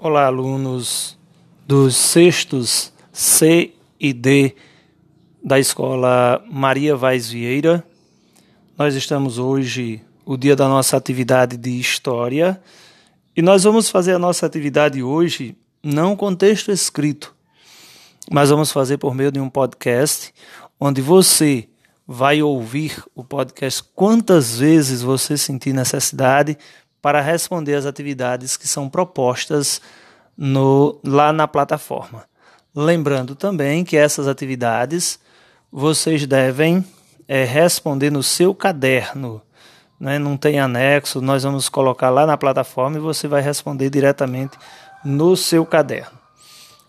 Olá, alunos dos sextos C e D da escola Maria Vaz Vieira. Nós estamos hoje, o dia da nossa atividade de História, e nós vamos fazer a nossa atividade hoje não com texto escrito, mas vamos fazer por meio de um podcast, onde você vai ouvir o podcast quantas vezes você sentir necessidade para responder às atividades que são propostas no, lá na plataforma. Lembrando também que essas atividades vocês devem é, responder no seu caderno. Né? Não tem anexo, nós vamos colocar lá na plataforma e você vai responder diretamente no seu caderno.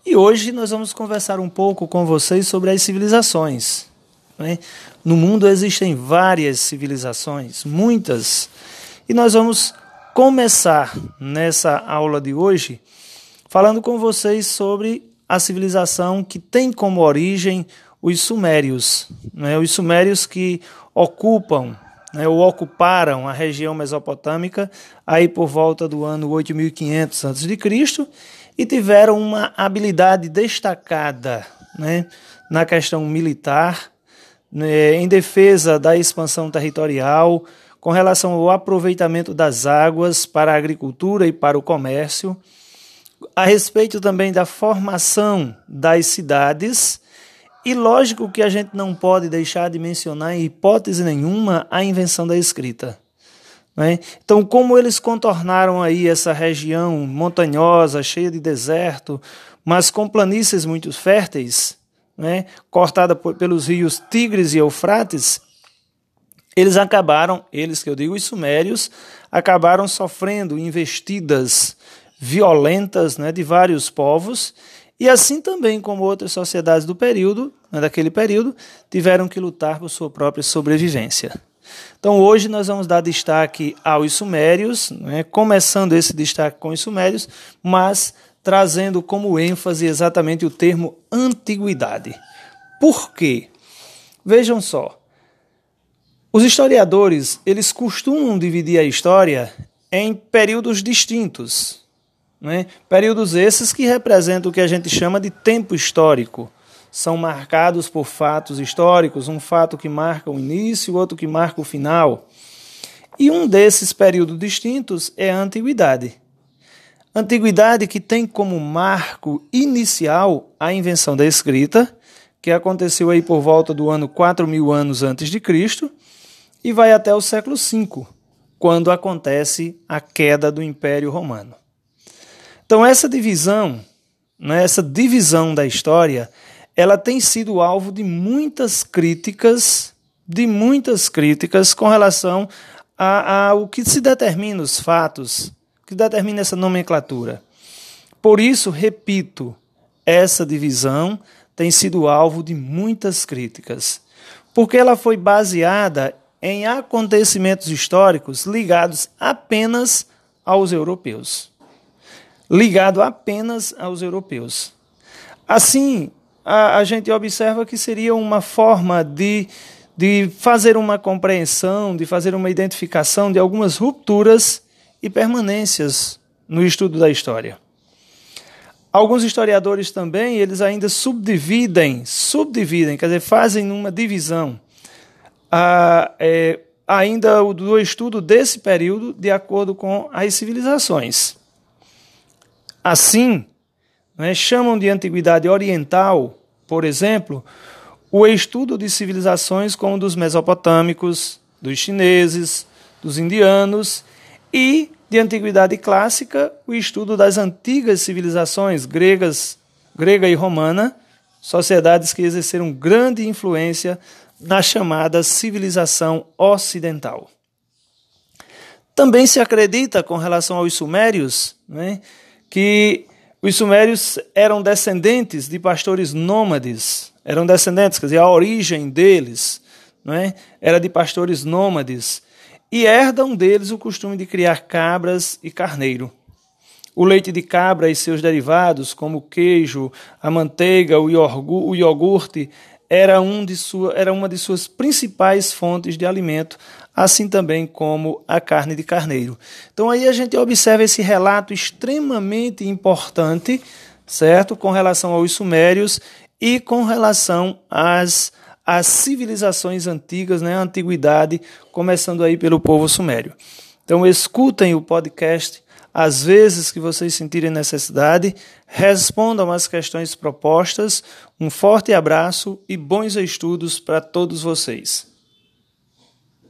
E hoje nós vamos conversar um pouco com vocês sobre as civilizações. Né? No mundo existem várias civilizações, muitas, e nós vamos começar nessa aula de hoje falando com vocês sobre a civilização que tem como origem os sumérios, né? os sumérios que ocupam né, ou ocuparam a região mesopotâmica aí por volta do ano 8500 a.C. e tiveram uma habilidade destacada né, na questão militar, né, em defesa da expansão territorial, com relação ao aproveitamento das águas para a agricultura e para o comércio, a respeito também da formação das cidades, e lógico que a gente não pode deixar de mencionar, em hipótese nenhuma, a invenção da escrita. Né? Então, como eles contornaram aí essa região montanhosa, cheia de deserto, mas com planícies muito férteis, né? cortada pelos rios Tigres e Eufrates, eles acabaram, eles que eu digo, os sumérios, acabaram sofrendo investidas violentas né, de vários povos, e assim também como outras sociedades do período, né, daquele período, tiveram que lutar por sua própria sobrevivência. Então hoje nós vamos dar destaque aos sumérios, né, começando esse destaque com os sumérios, mas trazendo como ênfase exatamente o termo antiguidade. Por quê? Vejam só, os historiadores, eles costumam dividir a história em períodos distintos. Né? Períodos esses que representam o que a gente chama de tempo histórico. São marcados por fatos históricos, um fato que marca o início, outro que marca o final. E um desses períodos distintos é a antiguidade. Antiguidade que tem como marco inicial a invenção da escrita, que aconteceu aí por volta do ano 4 mil anos antes de Cristo, e vai até o século V, quando acontece a queda do Império Romano. Então essa divisão, né, essa divisão da história, ela tem sido alvo de muitas críticas, de muitas críticas com relação ao que se determina os fatos, que determina essa nomenclatura. Por isso, repito, essa divisão tem sido alvo de muitas críticas, porque ela foi baseada em acontecimentos históricos ligados apenas aos europeus. Ligado apenas aos europeus. Assim, a, a gente observa que seria uma forma de, de fazer uma compreensão, de fazer uma identificação de algumas rupturas e permanências no estudo da história. Alguns historiadores também, eles ainda subdividem, subdividem, quer dizer, fazem uma divisão a, é, ainda do estudo desse período de acordo com as civilizações. Assim, né, chamam de antiguidade oriental, por exemplo, o estudo de civilizações como dos mesopotâmicos, dos chineses, dos indianos e de antiguidade clássica, o estudo das antigas civilizações gregas, grega e romana, sociedades que exerceram grande influência na chamada civilização ocidental. Também se acredita, com relação aos sumérios, né, que os sumérios eram descendentes de pastores nômades, eram descendentes, quer dizer, a origem deles né, era de pastores nômades, e herdam deles o costume de criar cabras e carneiro. O leite de cabra e seus derivados, como o queijo, a manteiga, o iogurte, era, um de sua, era uma de suas principais fontes de alimento, assim também como a carne de carneiro. Então aí a gente observa esse relato extremamente importante, certo, com relação aos sumérios e com relação às, às civilizações antigas, né, a antiguidade, começando aí pelo povo sumério. Então escutem o podcast às vezes que vocês sentirem necessidade, respondam às questões propostas. Um forte abraço e bons estudos para todos vocês.